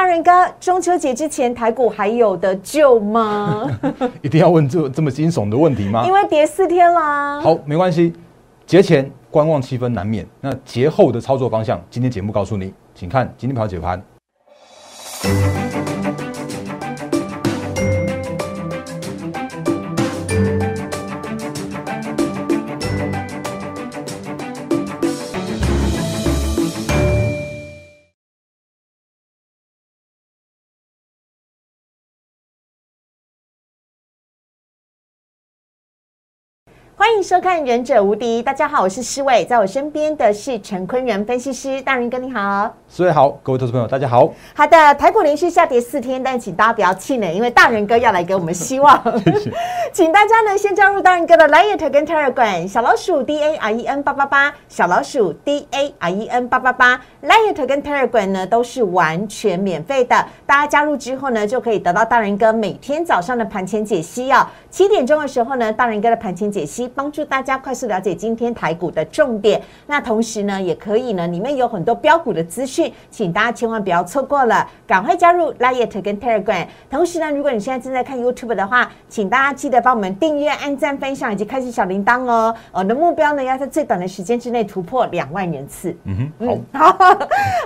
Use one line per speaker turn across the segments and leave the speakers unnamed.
大人哥，中秋节之前台股还有的救吗？
一定要问这这么惊悚的问题吗？
因为跌四天啦。
好，没关系，节前观望气氛难免，那节后的操作方向，今天节目告诉你，请看今天盘解盘。
迎收看《忍者无敌》，大家好，我是施伟，在我身边的是陈坤仁分析师，大人哥你好，
施伟好，各位投资朋友大家好。
好的，台股连续下跌四天，但请大家不要气馁，因为大人哥要来给我们希望。请大家呢先加入大人哥的 Light 跟 Telegram，小老鼠 D A R E N 八八八，小老鼠 D A R E N 八八八，Light 跟 Telegram 呢都是完全免费的，大家加入之后呢就可以得到大人哥每天早上的盘前解析哦。七点钟的时候呢，大人哥的盘前解析帮助大家快速了解今天台股的重点。那同时呢，也可以呢，里面有很多标股的资讯，请大家千万不要错过了，赶快加入 Light 跟 Telegram。同时呢，如果你现在正在看 YouTube 的话，请大家记得帮我们订阅、按赞、分享以及开启小铃铛哦。我的目标呢，要在最短的时间之内突破两万人次。
嗯哼，好，
好，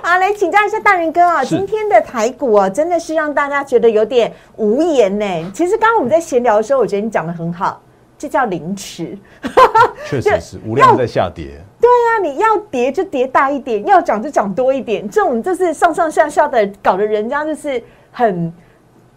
好，来请教一下大人哥啊，今天的台股哦，真的是让大家觉得有点无言呢。其实刚刚我们在闲聊的时候，我觉得你讲的很好，这叫凌迟。
确实是无量在下跌。
对呀，你要跌就跌大一点，要涨就涨多一点，这种就是上上下下的，搞得人家就是很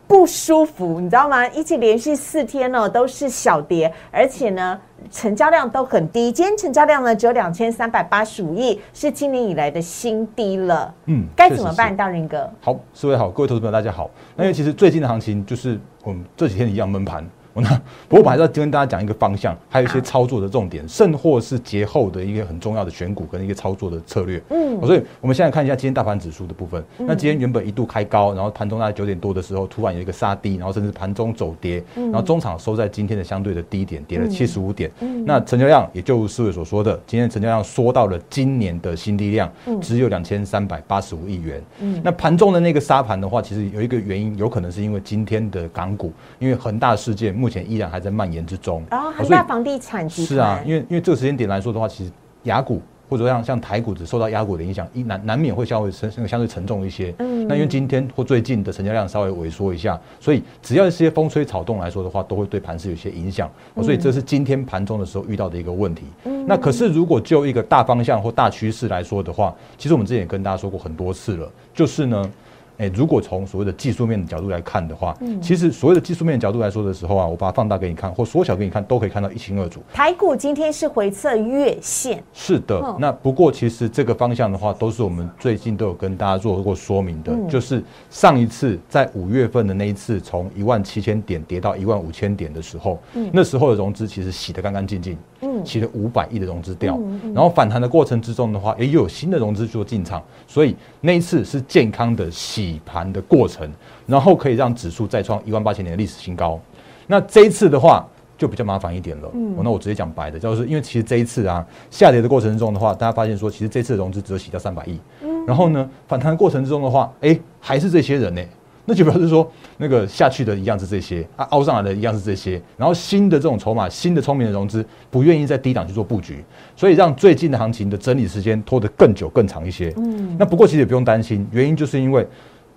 不舒服，你知道吗？一起连续四天哦都是小跌，而且呢成交量都很低，今天成交量呢只有两千三百八十五亿，是今年以来的新低了。
嗯，
该怎么办，大仁哥？
好，四位好，各位投资朋友大家好。那因为其实最近的行情就是我们这几天一样闷盘。那不过我还是要跟大家讲一个方向，还有一些操作的重点，甚或是节后的一个很重要的选股跟一个操作的策略。嗯，所以我们现在看一下今天大盘指数的部分。那今天原本一度开高，然后盘中大概九点多的时候，突然有一个杀低，然后甚至盘中走跌，然后中场收在今天的相对的低点，跌了七十五点。那成交量也就四位所说的，今天成交量缩到了今年的新低量，只有两千三百八十五亿元。嗯，那盘中的那个杀盘的话，其实有一个原因，有可能是因为今天的港股，因为恒大事件目前依然还在蔓延之中。
啊，恒大房地产
是啊，因为因为这个时间点来说的话，其实雅股或者像像台股只受到雅股的影响，一难难免会稍微沉相对沉重一些。嗯，那因为今天或最近的成交量稍微萎缩一下，所以只要一些风吹草动来说的话，都会对盘市有些影响。所以这是今天盘中的时候遇到的一个问题。嗯，那可是如果就一个大方向或大趋势来说的话，其实我们之前也跟大家说过很多次了，就是呢。哎，如果从所谓的技术面的角度来看的话，嗯，其实所谓的技术面的角度来说的时候啊，我把它放大给你看，或缩小给你看，都可以看到一清二楚。
台股今天是回测月线，
是的。那不过其实这个方向的话，都是我们最近都有跟大家做过说明的，就是上一次在五月份的那一次，从一万七千点跌到一万五千点的时候，嗯，那时候的融资其实洗得干干净净，嗯，洗了五百亿的融资掉，然后反弹的过程之中的话，也有新的融资做进场，所以那一次是健康的洗。洗盘的过程，然后可以让指数再创一万八千年的历史新高。那这一次的话就比较麻烦一点了。嗯，那我直接讲白的，就是因为其实这一次啊下跌的过程中的话，大家发现说，其实这次的融资只有洗掉三百亿。嗯，然后呢反弹的过程之中的话，哎，还是这些人呢，那就表示说那个下去的一样是这些啊，凹上来的一样是这些，然后新的这种筹码，新的聪明的融资不愿意在低档去做布局，所以让最近的行情的整理时间拖得更久更长一些。嗯，那不过其实也不用担心，原因就是因为。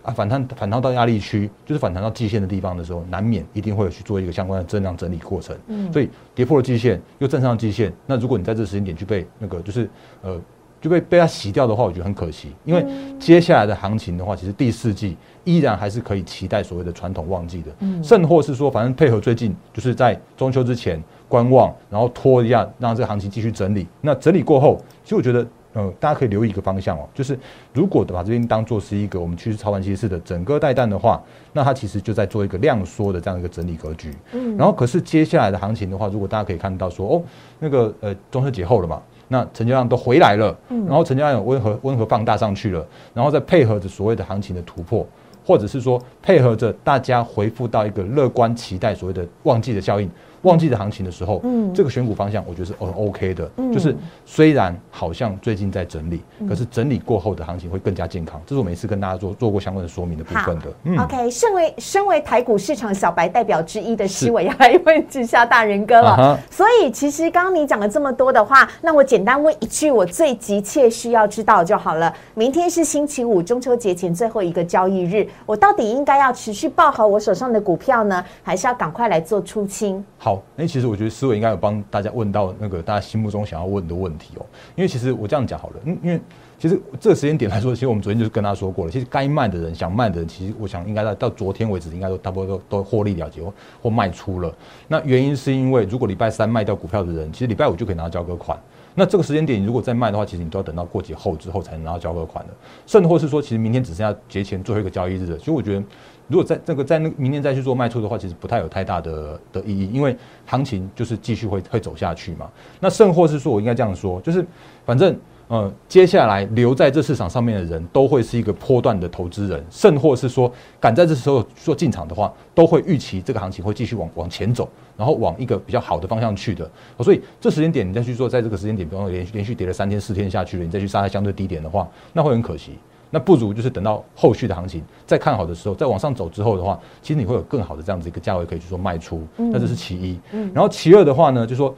啊，反弹反弹到压力区，就是反弹到季线的地方的时候，难免一定会去做一个相关的增量整理过程。嗯，所以跌破了季线，又站上季线，那如果你在这个时间点去被那个就是呃就被被它洗掉的话，我觉得很可惜。因为接下来的行情的话，其实第四季依然还是可以期待所谓的传统旺季的。嗯，甚或是说，反正配合最近就是在中秋之前观望，然后拖一下，让这个行情继续整理。那整理过后，其实我觉得。呃，大家可以留意一个方向哦，就是如果把这边当做是一个我们趋势操盘趋势的整个带弹的话，那它其实就在做一个量缩的这样一个整理格局。嗯，然后可是接下来的行情的话，如果大家可以看到说，哦，那个呃中秋节后了嘛，那成交量都回来了，嗯，然后成交量有温和温和放大上去了，然后再配合着所谓的行情的突破，或者是说配合着大家回复到一个乐观期待所谓的旺季的效应。旺季的行情的时候，嗯，这个选股方向我觉得是很 OK 的，就是虽然好像最近在整理，可是整理过后的行情会更加健康。这是我每次跟大家做做过相关的说明的部分的。
嗯，OK，身为身为台股市场小白代表之一的施伟要来问之下大人哥了。所以其实刚刚你讲了这么多的话，那我简单问一句，我最急切需要知道就好了。明天是星期五，中秋节前最后一个交易日，我到底应该要持续抱好我手上的股票呢，还是要赶快来做出清？
好，那其实我觉得思维应该有帮大家问到那个大家心目中想要问的问题哦。因为其实我这样讲好了，嗯，因为其实这个时间点来说，其实我们昨天就是跟他说过了，其实该卖的人想卖的人，其实我想应该到到昨天为止，应该都差不多都都获利了结或或卖出了。那原因是因为如果礼拜三卖掉股票的人，其实礼拜五就可以拿到交割款。那这个时间点，你如果再卖的话，其实你都要等到过节后之后才能拿到交割款的。甚或是说，其实明天只剩下节前最后一个交易日了。其实我觉得。如果在这个在那明天再去做卖出的话，其实不太有太大的的意义，因为行情就是继续会会走下去嘛。那甚或是说我应该这样说，就是反正呃接下来留在这市场上面的人都会是一个波段的投资人，甚或是说敢在这时候做进场的话，都会预期这个行情会继续往往前走，然后往一个比较好的方向去的。所以这时间点你再去做，在这个时间点，比方说连续连续跌了三天四天下去了，你再去杀在相对低点的话，那会很可惜。那不如就是等到后续的行情再看好的时候，再往上走之后的话，其实你会有更好的这样子一个价位可以去做卖出。那这是其一。然后其二的话呢，就说，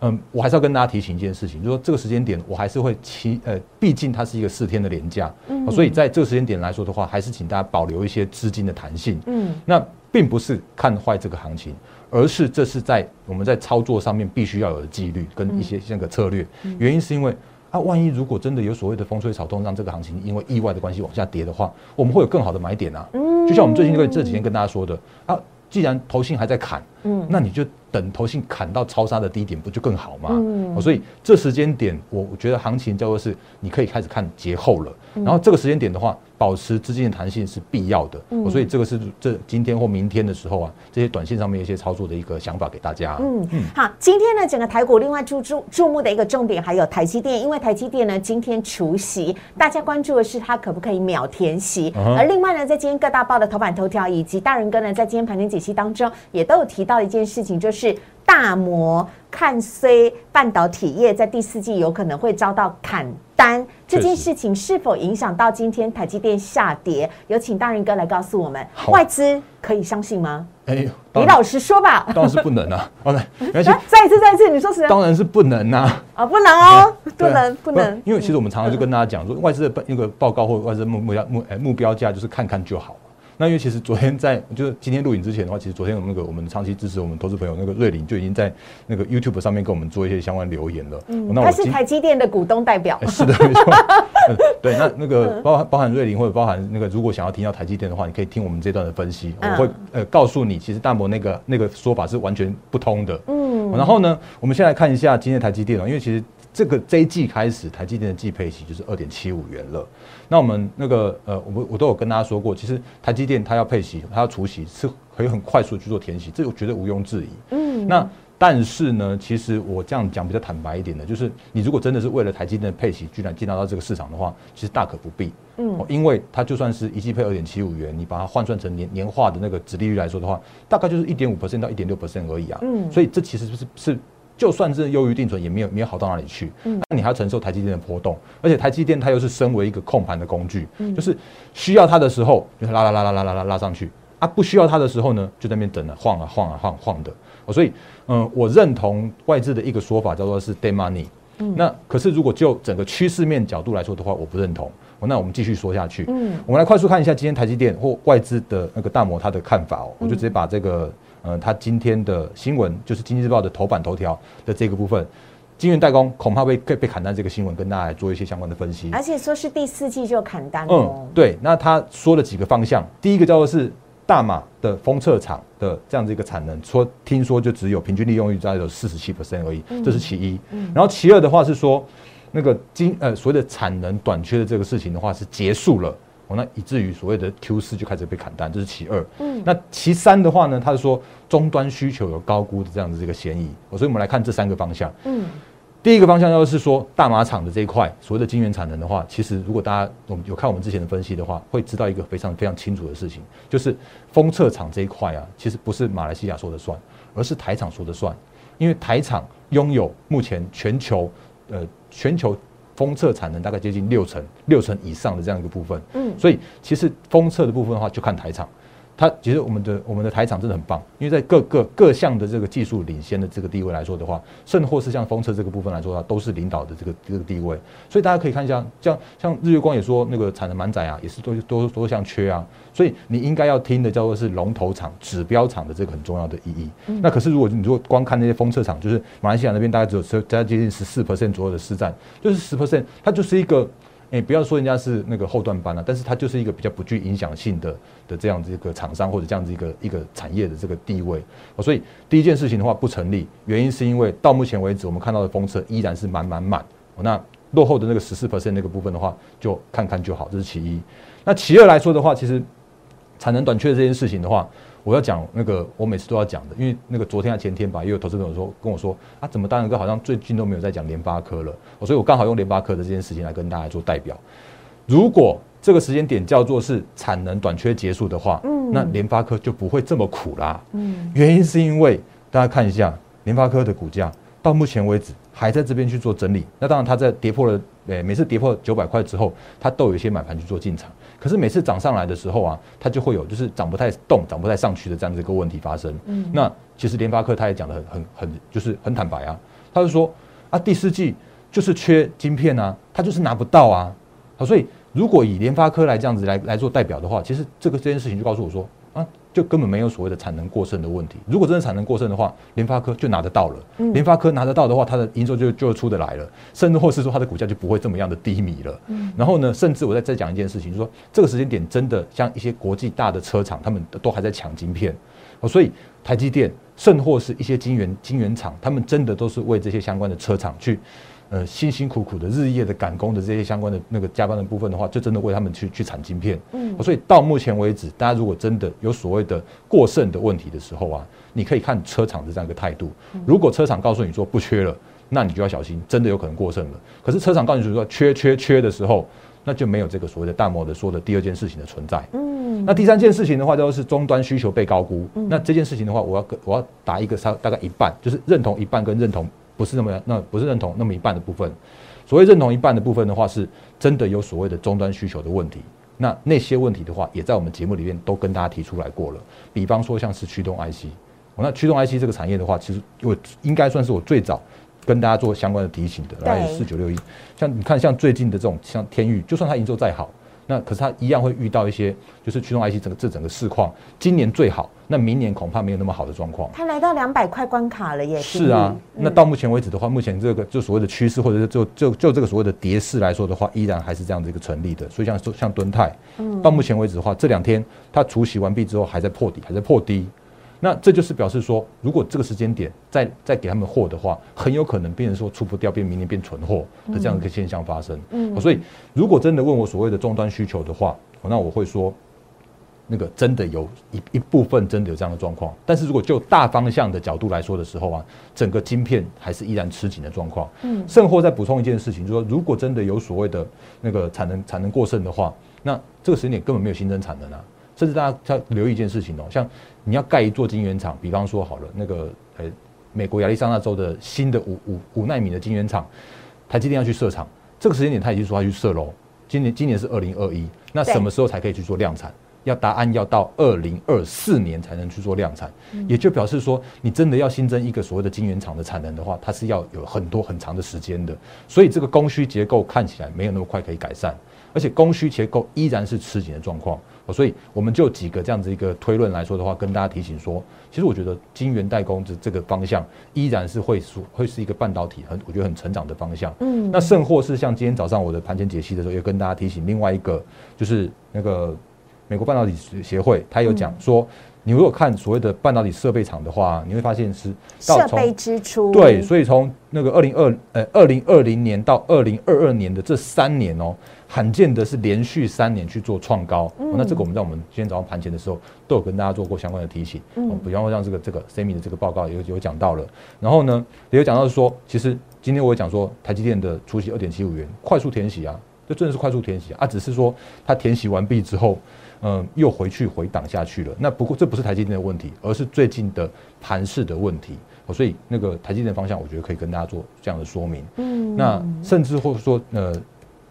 嗯，我还是要跟大家提醒一件事情，就是说这个时间点我还是会期，呃，毕竟它是一个四天的连假，所以在这个时间点来说的话，还是请大家保留一些资金的弹性。嗯，那并不是看坏这个行情，而是这是在我们在操作上面必须要有的纪律跟一些那个策略。原因是因为。啊万一如果真的有所谓的风吹草动，让这个行情因为意外的关系往下跌的话，我们会有更好的买点啊。嗯，就像我们最近这个这几天跟大家说的啊，既然投信还在砍，嗯，那你就等投信砍到超杀的低点，不就更好吗？嗯，所以这时间点，我我觉得行情叫做是你可以开始看节后了。然后这个时间点的话。保持资金的弹性是必要的，嗯所以这个是这今天或明天的时候啊，这些短线上面一些操作的一个想法给大家。嗯
嗯，好，今天呢整个台股另外注注注目的一个重点还有台积电，因为台积电呢今天除夕，大家关注的是它可不可以秒填息。而另外呢，在今天各大报的头版头条以及大人哥呢在今天盘前解析当中，也都有提到一件事情，就是大摩看衰半导体业在第四季有可能会遭到砍。单这件事情是否影响到今天台积电下跌？有请大仁哥来告诉我们，外资可以相信吗？哎，李老师说吧。
当然是不能啊。OK，
再一次，再一次，你说实
当然是不能啊。
啊，不能哦，不能，不能。
因为其实我们常常就跟大家讲说，外资的那个报告或外资目目标目目标价就是看看就好。那因为其实昨天在就是今天录影之前的话，其实昨天我们那个我们长期支持我们投资朋友那个瑞林就已经在那个 YouTube 上面跟我们做一些相关留言了。
嗯，他是台积电的股东代表。
是的，没错。对，那那个包含包含瑞林或者包含那个，如果想要听到台积电的话，你可以听我们这段的分析，我会呃告诉你，其实大摩那个那个说法是完全不通的。嗯，然后呢，我们先来看一下今天台积电啊，因为其实。这个这一季开始，台积电的季配息就是二点七五元了。那我们那个呃，我我都有跟大家说过，其实台积电它要配息，它要除息，是可以很快速去做填息，这我觉得毋庸置疑。嗯。那但是呢，其实我这样讲比较坦白一点的，就是你如果真的是为了台积电的配息，居然进到到这个市场的话，其实大可不必。嗯。因为它就算是一季配二点七五元，你把它换算成年年化的那个值利率来说的话，大概就是一点五 percent 到一点六 percent 而已啊。嗯。所以这其实是是。就算是优于定存，也没有没有好到哪里去。嗯，那你还要承受台积电的波动，而且台积电它又是身为一个控盘的工具，就是需要它的时候就拉拉拉拉拉拉拉拉上去啊，不需要它的时候呢，就在那边等了晃啊晃啊晃晃的。所以，嗯，我认同外资的一个说法，叫做是 day money。嗯，那可是如果就整个趋势面角度来说的话，我不认同。那我们继续说下去。嗯，我们来快速看一下今天台积电或外资的那个大摩他的看法哦，我就直接把这个。呃，他今天的新闻就是《经济日报》的头版头条的这个部分，晶圆代工恐怕被被被砍单这个新闻，跟大家来做一些相关的分析。
而且说是第四季就砍单嗯，
对。那他说了几个方向，第一个叫做是大马的封测厂的这样子一个产能，说听说就只有平均利用率在有四十七 percent 而已，这是其一。然后其二的话是说，那个晶呃所谓的产能短缺的这个事情的话是结束了。哦，那以至于所谓的 Q 四就开始被砍单，这是其二。嗯，那其三的话呢，他是说终端需求有高估的这样子这个嫌疑。哦，所以我们来看这三个方向。嗯，第一个方向要是说大马厂的这一块所谓的晶圆产能的话，其实如果大家我们有看我们之前的分析的话，会知道一个非常非常清楚的事情，就是封测厂这一块啊，其实不是马来西亚说的算，而是台厂说的算，因为台厂拥有目前全球呃全球封测产能大概接近六成六成以上的这样一个部分，嗯，所以其实封测的部分的话，就看台厂。它其实我们的我们的台厂真的很棒，因为在各个各项的这个技术领先的这个地位来说的话，甚或是像风车这个部分来说的话，都是领导的这个这个地位。所以大家可以看一下，像像日月光也说那个产能满载啊，也是多多多像缺啊。所以你应该要听的叫做是龙头厂、指标厂的这个很重要的意义。那可是如果你如果光看那些封测厂，就是马来西亚那边大概只有十加接近十四 percent 左右的市占，就是十 percent，它就是一个。哎，不要说人家是那个后段班了，但是它就是一个比较不具影响性的的这样子一个厂商或者这样子一个一个产业的这个地位。所以第一件事情的话不成立，原因是因为到目前为止我们看到的封测依然是满满满。那落后的那个十四 percent 那个部分的话，就看看就好，这是其一。那其二来说的话，其实产能短缺这件事情的话。我要讲那个，我每次都要讲的，因为那个昨天还前天吧，也有投资朋友说跟我说啊，怎么大仁哥好像最近都没有在讲联发科了，所以我刚好用联发科的这件事情来跟大家做代表。如果这个时间点叫做是产能短缺结束的话，嗯，那联发科就不会这么苦啦。嗯，原因是因为大家看一下联发科的股价到目前为止还在这边去做整理，那当然它在跌破了，诶，每次跌破九百块之后，它都有一些买盘去做进场。可是每次涨上来的时候啊，它就会有就是涨不太动、涨不太上去的这样子一个问题发生。嗯，那其实联发科他也讲的很很很，就是很坦白啊，他就说啊，第四季就是缺晶片啊，他就是拿不到啊。好，所以如果以联发科来这样子来来做代表的话，其实这个这件事情就告诉我说。就根本没有所谓的产能过剩的问题。如果真的产能过剩的话，联发科就拿得到了。联发科拿得到的话，它的营收就就出得来了，甚至或是说它的股价就不会这么样的低迷了。然后呢，甚至我再再讲一件事情，就是说这个时间点真的像一些国际大的车厂，他们都还在抢晶片。哦所以台积电，甚或是一些晶圆晶圆厂，他们真的都是为这些相关的车厂去。呃，辛辛苦苦的日夜的赶工的这些相关的那个加班的部分的话，就真的为他们去去产晶片。嗯，所以到目前为止，大家如果真的有所谓的过剩的问题的时候啊，你可以看车厂的这样一个态度。如果车厂告诉你说不缺了，那你就要小心，真的有可能过剩了。可是车厂告诉你说缺缺缺的时候，那就没有这个所谓的大摩的说的第二件事情的存在。嗯，那第三件事情的话，就是终端需求被高估。那这件事情的话，我要我要答一个差大概一半，就是认同一半跟认同。不是那么那不是认同那么一半的部分，所谓认同一半的部分的话，是真的有所谓的终端需求的问题。那那些问题的话，也在我们节目里面都跟大家提出来过了。比方说像是驱动 IC，那驱动 IC 这个产业的话，其实我应该算是我最早跟大家做相关的提醒的。来四九六一，像你看像最近的这种像天域，就算它营收再好。那可是它一样会遇到一些，就是驱动 IC 整个这整个市况，今年最好，那明年恐怕没有那么好的状况。
它来到两百块关卡了耶！
是啊，那到目前为止的话，目前这个就所谓的趋势，或者是就就就这个所谓的跌势来说的话，依然还是这样的一个成立的。所以像像敦泰，嗯，到目前为止的话，这两天它除息完毕之后，还在破底，还在破低。那这就是表示说，如果这个时间点再再给他们货的话，很有可能变成说出不掉，变明年变存货的这样一个现象发生。嗯，所以如果真的问我所谓的终端需求的话，那我会说，那个真的有一一部分真的有这样的状况。但是如果就大方向的角度来说的时候啊，整个晶片还是依然吃紧的状况。嗯，甚或再补充一件事情，就是说，如果真的有所谓的那个产能产能过剩的话，那这个时间点根本没有新增产能啊。甚至大家要留意一件事情哦，像你要盖一座晶圆厂，比方说好了，那个呃，美国亚利桑那州的新的五五五纳米的晶圆厂，台积电要去设厂，这个时间点他已经说他去设喽。今年今年是二零二一，那什么时候才可以去做量产？要答案要到二零二四年才能去做量产，也就表示说，你真的要新增一个所谓的晶圆厂的产能的话，它是要有很多很长的时间的。所以这个供需结构看起来没有那么快可以改善，而且供需结构依然是吃紧的状况。所以我们就几个这样子一个推论来说的话，跟大家提醒说，其实我觉得晶圆代工这这个方向依然是会是会是一个半导体很我觉得很成长的方向。嗯，那甚或是像今天早上我的盘前解析的时候，也跟大家提醒另外一个，就是那个美国半导体协会，他有讲说。你如果看所谓的半导体设备厂的话，你会发现是
设备支出
对，所以从那个二零二呃二零二零年到二零二二年的这三年哦，罕见的是连续三年去做创高。那这个我们在我们今天早上盘前的时候都有跟大家做过相关的提醒。嗯，比方说像这个这个 semi 的这个报告有有讲到了，然后呢也有讲到说，其实今天我讲说台积电的出息二点七五元快速填息啊，这真的是快速填息啊，只是说它填息完毕之后。嗯，又回去回档下去了。那不过这不是台积电的问题，而是最近的盘势的问题。所以那个台积电方向，我觉得可以跟大家做这样的说明。嗯，那甚至或者说呃，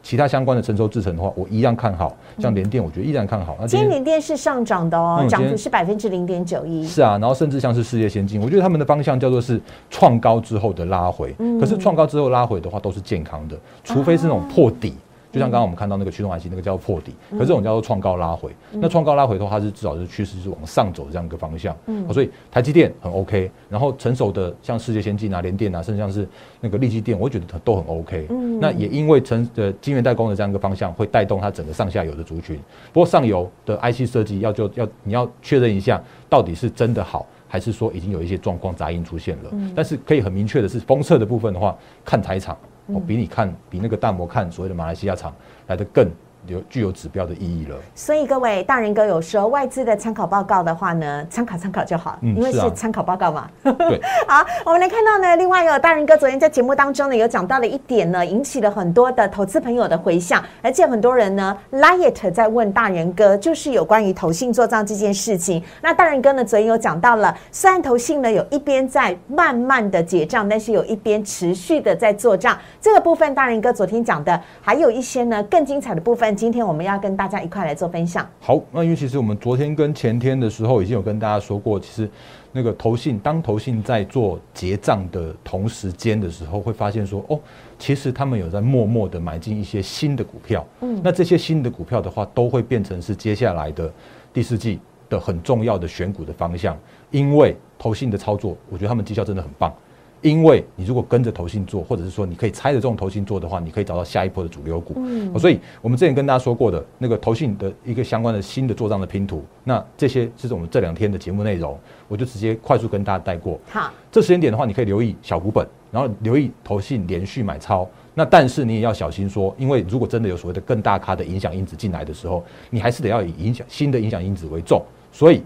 其他相关的成熟制程的话，我一样看好。像联电，我觉得依然看好。
那今天联电是上涨的哦，涨幅是百分之零点九一。
是啊，然后甚至像是世界先进，我觉得他们的方向叫做是创高之后的拉回。嗯，可是创高之后拉回的话，都是健康的，除非是那种破底。就像刚刚我们看到那个驱动 IC，那个叫破底，可这种叫做创高拉回。那创高拉回的话，它是至少是趋势是往上走这样一个方向。嗯，所以台积电很 OK，然后成熟的像世界先进啊、联电啊，甚至像是那个力积电，我觉得都很 OK。嗯，那也因为成的晶圆代工的这样一个方向，会带动它整个上下游的族群。不过上游的 IC 设计要就要你要确认一下，到底是真的好，还是说已经有一些状况杂音出现了。嗯，但是可以很明确的是，封测的部分的话，看台厂。我比你看，比那个大摩看所谓的马来西亚厂来的更。有具有指标的意义了，
所以各位大人哥有说外资的参考报告的话呢，参考参考就好，因为是参考报告嘛。
对，
好，我们来看到呢，另外一个大人哥昨天在节目当中呢，有讲到了一点呢，引起了很多的投资朋友的回响，而且很多人呢，Liet 在问大人哥，就是有关于投信做账这件事情。那大人哥呢，昨天有讲到了，虽然投信呢有一边在慢慢的结账，但是有一边持续的在做账。这个部分大人哥昨天讲的，还有一些呢更精彩的部分。今天我们要跟大家一块来做分享。
好，那因为其实我们昨天跟前天的时候已经有跟大家说过，其实那个投信当投信在做结账的同时间的时候，会发现说，哦，其实他们有在默默的买进一些新的股票。嗯，那这些新的股票的话，都会变成是接下来的第四季的很重要的选股的方向。因为投信的操作，我觉得他们绩效真的很棒。因为你如果跟着投信做，或者是说你可以猜着这种投信做的话，你可以找到下一波的主流股。嗯，所以我们之前跟大家说过的那个投信的一个相关的新的做账的拼图，那这些是我们这两天的节目内容，我就直接快速跟大家带过。
好，
这时间点的话，你可以留意小股本，然后留意投信连续买超。那但是你也要小心说，因为如果真的有所谓的更大咖的影响因子进来的时候，你还是得要以影响新的影响因子为重。所以。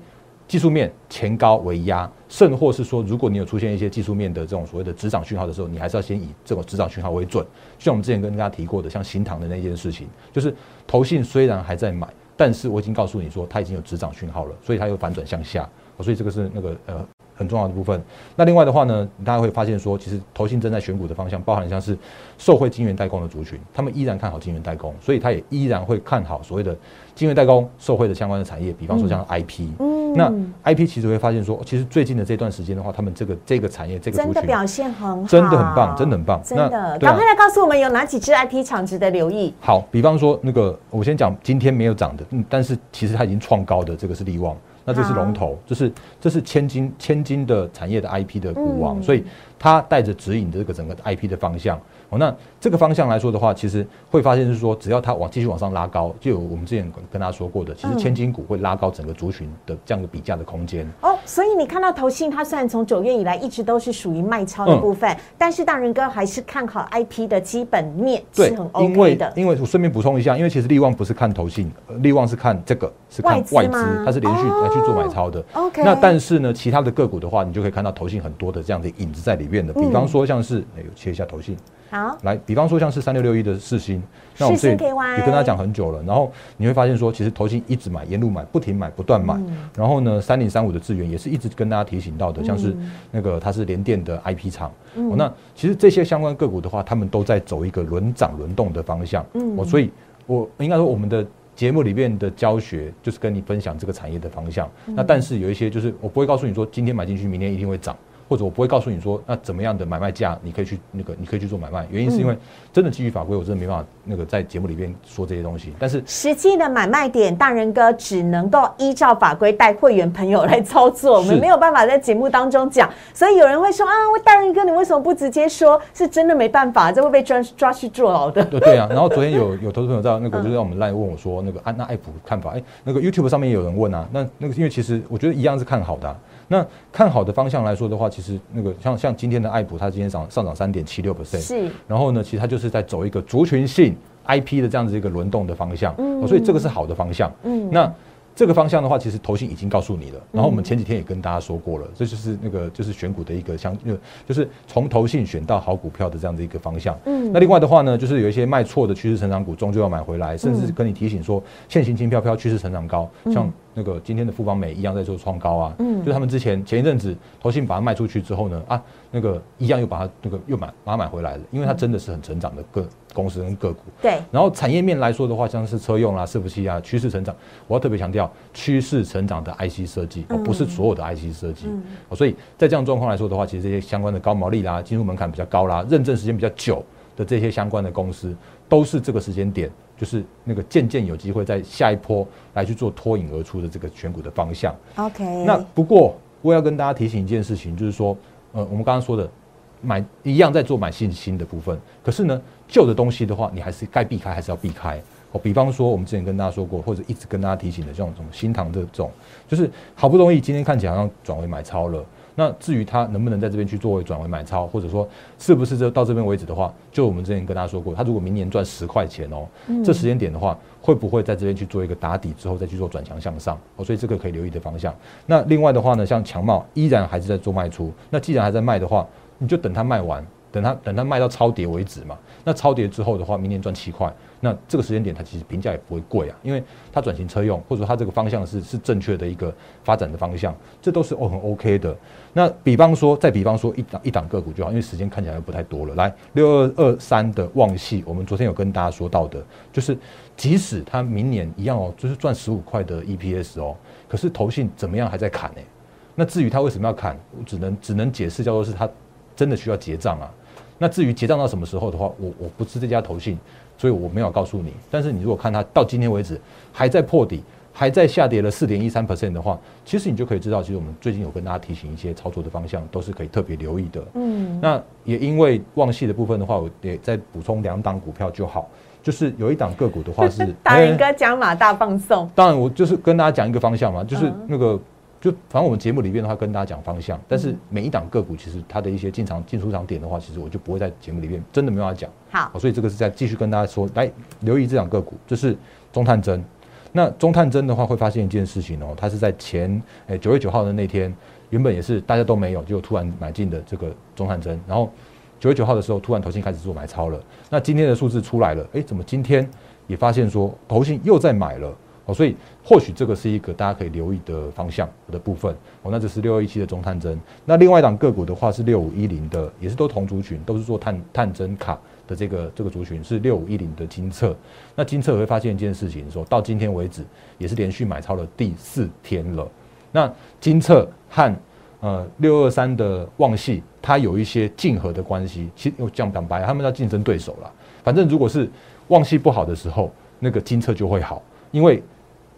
技术面前高为压，甚或是说，如果你有出现一些技术面的这种所谓的止涨讯号的时候，你还是要先以这种止涨讯号为准。像我们之前跟大家提过的，像新塘的那件事情，就是投信虽然还在买，但是我已经告诉你说，它已经有止涨讯号了，所以它又反转向下。所以这个是那个呃。很重要的部分。那另外的话呢，大家会发现说，其实投信正在选股的方向，包含像是受惠晶圆代工的族群，他们依然看好晶圆代工，所以他也依然会看好所谓的晶圆代工受惠的相关的产业，比方说像 IP。嗯。那 IP 其实会发现说，其实最近的这段时间的话，他们这个这个产业这个
真的表现很好，
真的很棒，真的很棒。
真的，赶快来告诉我们有哪几只 IP 厂值得留意。
好，比方说那个我先讲今天没有涨的，嗯，但是其实它已经创高的这个是利旺。那这是龙头，这是这是千金千金的产业的 IP 的股王，所以它带着指引这个整个 IP 的方向。哦，那这个方向来说的话，其实会发现是说，只要它往继续往上拉高，就有我们之前跟大家说过的，其实千金股会拉高整个族群的这样的比价的空间。
哦，所以你看到投信，它虽然从九月以来一直都是属于卖超的部分，但是大仁哥还是看好 IP 的基本面是很 OK 的。
因为我顺便补充一下，因为其实利旺不是看投信，利旺是看这个是看外资，它是连续来去做买超的。
OK，
那但是呢，其他的个股的话，你就可以看到投信很多的这样的影子在里面的，比方说像是哎，切一下投信。
好，
来，比方说像是三六六一的四星，那我们这也跟大家讲很久了。然后你会发现说，其实投信一直买，沿路买，不停买，不断买。然后呢，三零三五的资源也是一直跟大家提醒到的，像是那个它是联电的 IP 厂。哦，那其实这些相关个股的话，他们都在走一个轮涨轮动的方向。嗯，我所以，我应该说我们的节目里面的教学就是跟你分享这个产业的方向。那但是有一些就是我不会告诉你说今天买进去，明天一定会涨。或者我不会告诉你说那怎么样的买卖价你可以去那个你可以去做买卖，原因是因为真的基于法规，我真的没办法那个在节目里边说这些东西。但是
实际的买卖点，大人哥只能够依照法规带会员朋友来操作，我们没有办法在节目当中讲。所以有人会说啊，大人哥你为什么不直接说？是真的没办法，这会被抓抓去坐牢的。
对对啊，然后昨天有有投资朋友在那个就是让我们赖问我说那个安娜爱普看法，哎，那个 YouTube 上面也有人问啊，那那个因为其实我觉得一样是看好的。那看好的方向来说的话，其实那个像像今天的爱普，它今天涨上涨三点七六 percent，
是。
然后呢，其实它就是在走一个族群性 IP 的这样子一个轮动的方向，嗯，所以这个是好的方向，嗯，那。这个方向的话，其实投信已经告诉你了。然后我们前几天也跟大家说过了，这就是那个就是选股的一个相，就是从投信选到好股票的这样的一个方向。嗯，那另外的话呢，就是有一些卖错的趋势成长股，终究要买回来，甚至跟你提醒说，现行轻飘飘趋势成长高，像那个今天的富邦美一样在做创高啊。嗯，就他们之前前一阵子投信把它卖出去之后呢，啊，那个一样又把它那个又买把它买回来了，因为它真的是很成长的个。公司跟个股，
对，
然后产业面来说的话，像是车用啦、伺服器啊，趋势成长，我要特别强调趋势成长的 IC 设计，而不是所有的 IC 设计。所以在这样状况来说的话，其实这些相关的高毛利啦、进入门槛比较高啦、认证时间比较久的这些相关的公司，都是这个时间点，就是那个渐渐有机会在下一波来去做脱颖而出的这个选股的方向。
OK，
那不过我要跟大家提醒一件事情，就是说，呃，我们刚刚说的。买一样在做买信心的部分，可是呢，旧的东西的话，你还是该避开还是要避开哦。比方说，我们之前跟大家说过，或者一直跟大家提醒的这种什么新塘这种，就是好不容易今天看起来好像转为买超了，那至于它能不能在这边去作为转为买超，或者说是不是这到这边为止的话，就我们之前跟大家说过，它如果明年赚十块钱哦，这时间点的话，会不会在这边去做一个打底之后再去做转强向上哦？所以这个可以留意的方向。那另外的话呢，像强茂依然还是在做卖出，那既然还在卖的话。你就等它卖完，等它等它卖到超跌为止嘛。那超跌之后的话，明年赚七块，那这个时间点它其实评价也不会贵啊，因为它转型车用，或者说它这个方向是是正确的一个发展的方向，这都是哦很 OK 的。那比方说，再比方说一档一档个股就好，因为时间看起来又不太多了。来六二二三的旺系，我们昨天有跟大家说到的，就是即使它明年一样哦，就是赚十五块的 EPS 哦，可是投信怎么样还在砍呢？那至于它为什么要砍，只能只能解释叫做是它。真的需要结账啊？那至于结账到什么时候的话，我我不是这家投信，所以我没有告诉你。但是你如果看它到今天为止还在破底，还在下跌了四点一三 percent 的话，其实你就可以知道，其实我们最近有跟大家提醒一些操作的方向，都是可以特别留意的。嗯，那也因为旺系的部分的话，我也再补充两档股票就好。就是有一档个股的话是
大人哥讲马大放送。
当然，我就是跟大家讲一个方向嘛，就是那个。就反正我们节目里面的话，跟大家讲方向，但是每一档个股其实它的一些进场进出场点的话，其实我就不会在节目里面真的没办法讲。
好，
所以这个是在继续跟大家说，来留意这档个股，就是中探针。那中探针的话，会发现一件事情哦，它是在前诶九月九号的那天，原本也是大家都没有，就突然买进的这个中探针，然后九月九号的时候，突然投信开始做买超了。那今天的数字出来了，哎，怎么今天也发现说投信又在买了？哦所以或许这个是一个大家可以留意的方向的部分哦。那这是六二一七的中探针。那另外一档个股的话是六五一零的，也是都同族群，都是做探探针卡的这个这个族群是六五一零的金策。那金策会发现一件事情，说到今天为止也是连续买超了第四天了。那金策和呃六二三的旺系，它有一些竞合的关系。其实我讲讲白，他们要竞争对手了。反正如果是旺系不好的时候，那个金策就会好，因为。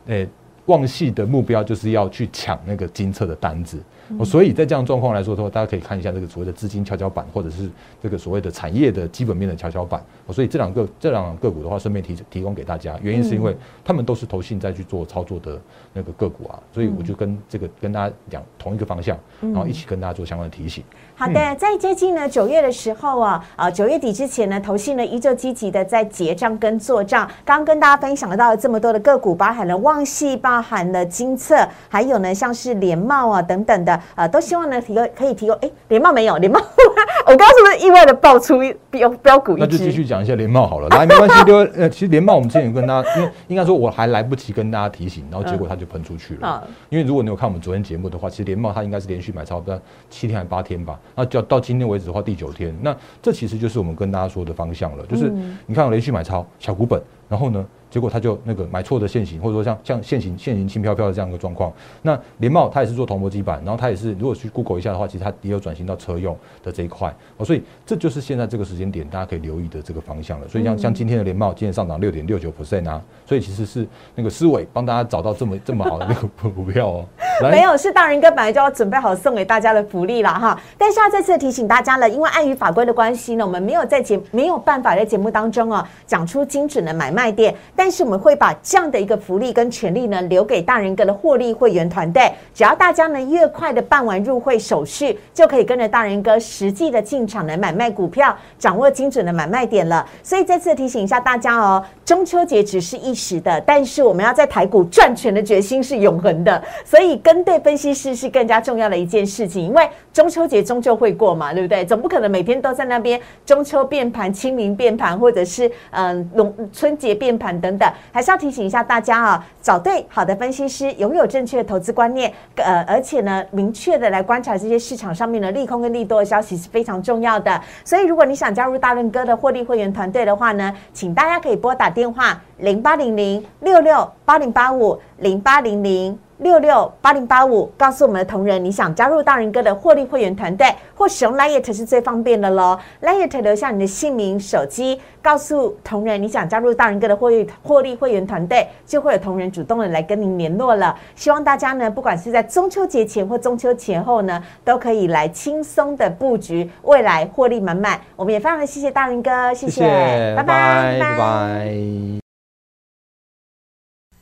诶，旺系的目标就是要去抢那个金策的单子。所以在这样状况来说的话，大家可以看一下这个所谓的资金跷跷板，或者是这个所谓的产业的基本面的跷跷板。所以这两个这两个股的话，顺便提提供给大家，原因是因为他们都是投信在去做操作的那个个股啊，所以我就跟这个跟大家讲同一个方向，然后一起跟大家做相关的提醒。
好的，在接近呢九月的时候啊，啊九月底之前呢，投信呢依旧积极的在结账跟做账。刚刚跟大家分享到了这么多的个股，包含了旺系，包含了金策，还有呢像是联茂啊等等的。呃，都希望呢提供可以提供，哎，联茂没有联茂，我刚刚是不是意外的爆出标标股？
那就继续讲一下联茂好了，来没关系，就 呃，其实联茂我们之前有跟大家，因为应该说我还来不及跟大家提醒，然后结果它就喷出去了。因为如果你有看我们昨天节目的话，其实联茂它应该是连续买超不知道七天还是八天吧，那就到今天为止的话第九天，那这其实就是我们跟大家说的方向了，就是你看我连续买超小股本。然后呢？结果他就那个买错的现行，或者说像像现行现行轻飘飘的这样一个状况。那联茂它也是做铜箔基板，然后它也是如果去 Google 一下的话，其实它也有转型到车用的这一块哦。所以这就是现在这个时间点大家可以留意的这个方向了。所以像像今天的联茂，今天上涨六点六九 percent 啊，所以其实是那个思维帮大家找到这么这么好的那个股 票哦。
没有，是大人哥本来就要准备好送给大家的福利了哈。但是要再次提醒大家了，因为碍于法规的关系呢，我们没有在节没有办法在节目当中哦讲出精准的买卖卖点，但是我们会把这样的一个福利跟权利呢留给大人哥的获利会员团队。只要大家呢越快的办完入会手续，就可以跟着大人哥实际的进场来买卖股票，掌握精准的买卖点了。所以再次提醒一下大家哦，中秋节只是一时的，但是我们要在台股赚钱的决心是永恒的。所以跟对分析师是更加重要的一件事情，因为中秋节终究会过嘛，对不对？总不可能每天都在那边中秋变盘、清明变盘，或者是嗯农春节变盘等等，还是要提醒一下大家啊，找对好的分析师，拥有正确的投资观念，呃，而且呢，明确的来观察这些市场上面的利空跟利多的消息是非常重要的。所以，如果你想加入大润哥的获利会员团队的话呢，请大家可以拨打电话零八零零六六八零八五零八零零。六六八零八五，告诉我们的同仁，你想加入大人哥的获利会员团队，或使用 Lite 是最方便的喽。Lite 留下你的姓名、手机，告诉同仁你想加入大人哥的获利获利会员团队，就会有同仁主动的来跟您联络了。希望大家呢，不管是在中秋节前或中秋前后呢，都可以来轻松的布局，未来获利满满。我们也非常的谢谢大人哥，谢谢，
拜拜，拜拜。